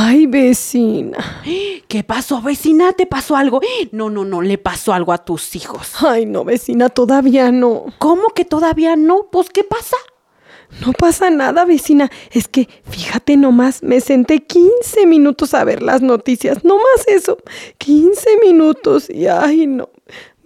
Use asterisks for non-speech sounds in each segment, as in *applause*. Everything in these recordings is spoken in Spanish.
Ay, vecina. ¿Qué pasó, vecina? ¿Te pasó algo? No, no, no, le pasó algo a tus hijos. Ay, no, vecina, todavía no. ¿Cómo que todavía no? Pues, ¿qué pasa? No pasa nada, vecina. Es que, fíjate nomás, me senté 15 minutos a ver las noticias. No más eso. 15 minutos. Y ay, no.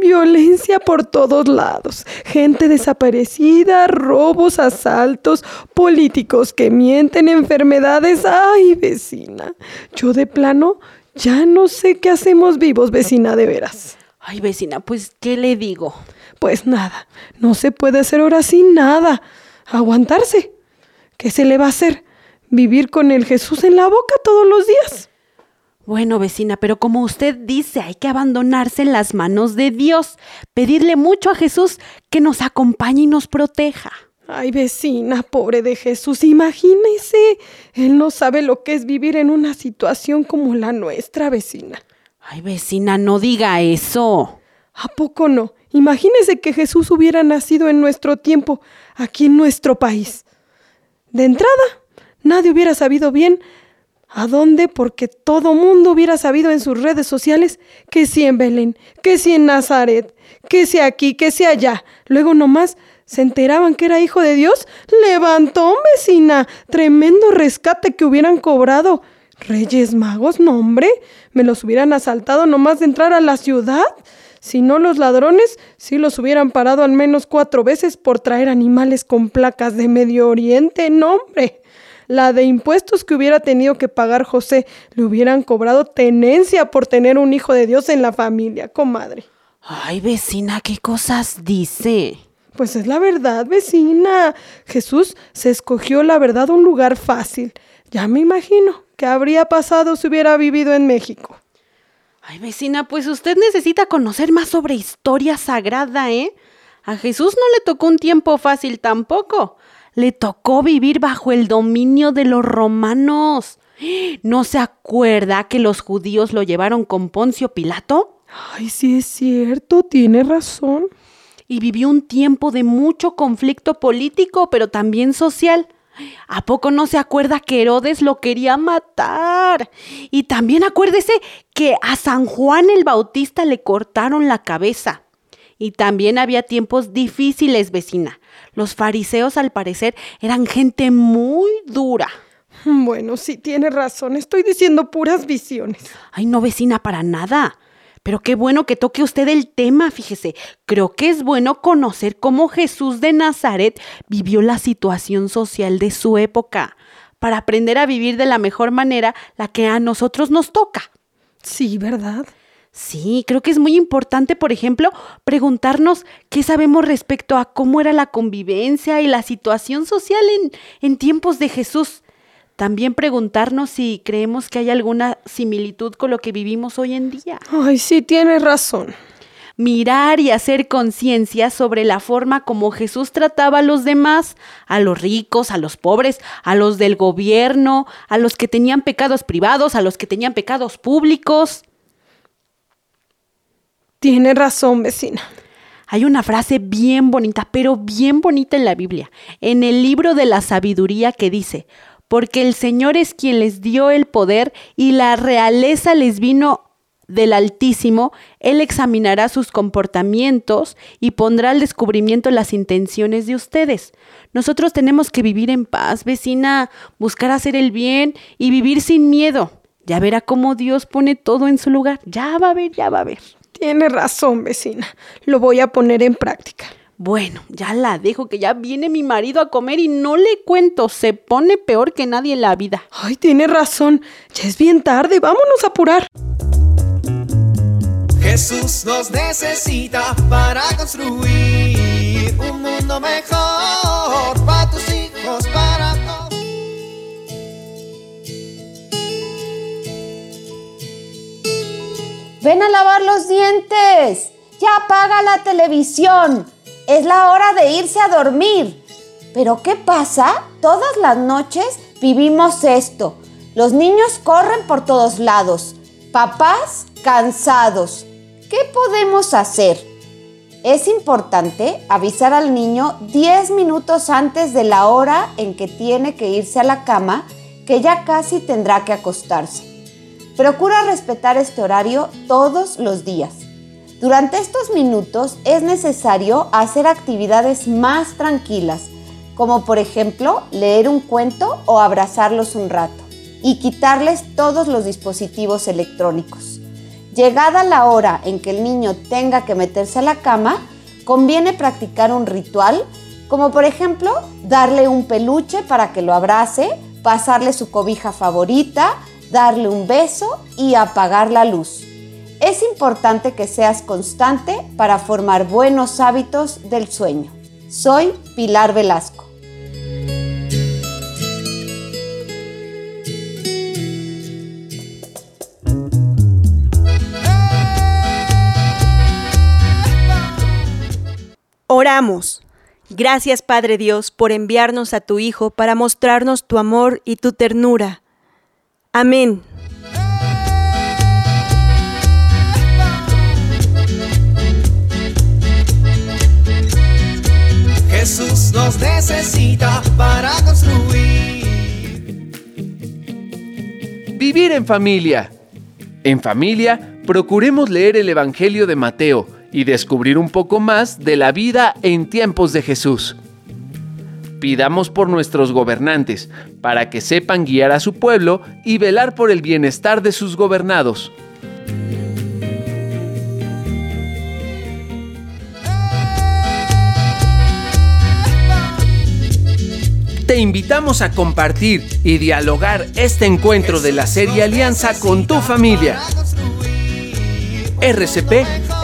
Violencia por todos lados, gente desaparecida, robos, asaltos, políticos que mienten, enfermedades. Ay, vecina, yo de plano ya no sé qué hacemos vivos, vecina, de veras. Ay, vecina, pues, ¿qué le digo? Pues nada, no se puede hacer ahora sin nada. Aguantarse. ¿Qué se le va a hacer? Vivir con el Jesús en la boca todos los días. Bueno, vecina, pero como usted dice, hay que abandonarse en las manos de Dios, pedirle mucho a Jesús que nos acompañe y nos proteja. Ay, vecina, pobre de Jesús, imagínese. Él no sabe lo que es vivir en una situación como la nuestra, vecina. Ay, vecina, no diga eso. ¿A poco no? Imagínese que Jesús hubiera nacido en nuestro tiempo, aquí en nuestro país. De entrada, nadie hubiera sabido bien ¿A dónde? Porque todo mundo hubiera sabido en sus redes sociales que si en Belén, que si en Nazaret, que si aquí, que si allá. Luego nomás se enteraban que era hijo de Dios. Levantó, vecina. Tremendo rescate que hubieran cobrado. Reyes magos, no hombre. Me los hubieran asaltado nomás de entrar a la ciudad. Si no, los ladrones sí los hubieran parado al menos cuatro veces por traer animales con placas de Medio Oriente. No, hombre la de impuestos que hubiera tenido que pagar José, le hubieran cobrado tenencia por tener un hijo de Dios en la familia, comadre. Ay, vecina, ¿qué cosas dice? Pues es la verdad, vecina. Jesús se escogió, la verdad, un lugar fácil. Ya me imagino qué habría pasado si hubiera vivido en México. Ay, vecina, pues usted necesita conocer más sobre historia sagrada, ¿eh? A Jesús no le tocó un tiempo fácil tampoco le tocó vivir bajo el dominio de los romanos. ¿No se acuerda que los judíos lo llevaron con Poncio Pilato? Ay, sí es cierto, tiene razón. Y vivió un tiempo de mucho conflicto político, pero también social. ¿A poco no se acuerda que Herodes lo quería matar? Y también acuérdese que a San Juan el Bautista le cortaron la cabeza. Y también había tiempos difíciles, vecina. Los fariseos, al parecer, eran gente muy dura. *laughs* Bueno, sí, tiene razón. Estoy diciendo puras visiones. Ay, no, vecina, para nada. Pero qué bueno que toque usted el tema, fíjese. Creo que es bueno conocer cómo Jesús de Nazaret vivió la situación social de su época, para aprender a vivir de la mejor manera la que a nosotros nos toca. Sí, ¿verdad? Sí, creo que es muy importante, por ejemplo, preguntarnos qué sabemos respecto a cómo era la convivencia y la situación social en, en tiempos de Jesús. También preguntarnos si creemos que hay alguna similitud con lo que vivimos hoy en día. Ay, sí, tienes razón. Mirar y hacer conciencia sobre la forma como Jesús trataba a los demás, a los ricos, a los pobres, a los del gobierno, a los que tenían pecados privados, a los que tenían pecados públicos. Tiene razón, vecina. Hay una frase bien bonita, pero bien bonita en la Biblia, en el libro de la sabiduría que dice, porque el Señor es quien les dio el poder y la realeza les vino del Altísimo, Él examinará sus comportamientos y pondrá al descubrimiento las intenciones de ustedes. Nosotros tenemos que vivir en paz, vecina, buscar hacer el bien y vivir sin miedo. Ya verá cómo Dios pone todo en su lugar. Ya va a ver, ya va a ver. Tiene razón, vecina. Lo voy a poner en práctica. Bueno, ya la dejo que ya viene mi marido a comer y no le cuento, se pone peor que nadie en la vida. Ay, tiene razón. Ya es bien tarde, vámonos a apurar. Jesús nos necesita para construir un mundo mejor para tus hijos, para Ven a lavar los dientes. Ya apaga la televisión. Es la hora de irse a dormir. Pero ¿qué pasa? Todas las noches vivimos esto. Los niños corren por todos lados. Papás cansados. ¿Qué podemos hacer? Es importante avisar al niño 10 minutos antes de la hora en que tiene que irse a la cama, que ya casi tendrá que acostarse. Procura respetar este horario todos los días. Durante estos minutos es necesario hacer actividades más tranquilas, como por ejemplo leer un cuento o abrazarlos un rato, y quitarles todos los dispositivos electrónicos. Llegada la hora en que el niño tenga que meterse a la cama, conviene practicar un ritual, como por ejemplo darle un peluche para que lo abrace, pasarle su cobija favorita, darle un beso y apagar la luz. Es importante que seas constante para formar buenos hábitos del sueño. Soy Pilar Velasco. Oramos. Gracias Padre Dios por enviarnos a tu Hijo para mostrarnos tu amor y tu ternura. Amén. Jesús nos necesita para construir. Vivir en familia. En familia, procuremos leer el Evangelio de Mateo y descubrir un poco más de la vida en tiempos de Jesús. Pidamos por nuestros gobernantes, para que sepan guiar a su pueblo y velar por el bienestar de sus gobernados. Te invitamos a compartir y dialogar este encuentro de la serie Alianza con tu familia. RCP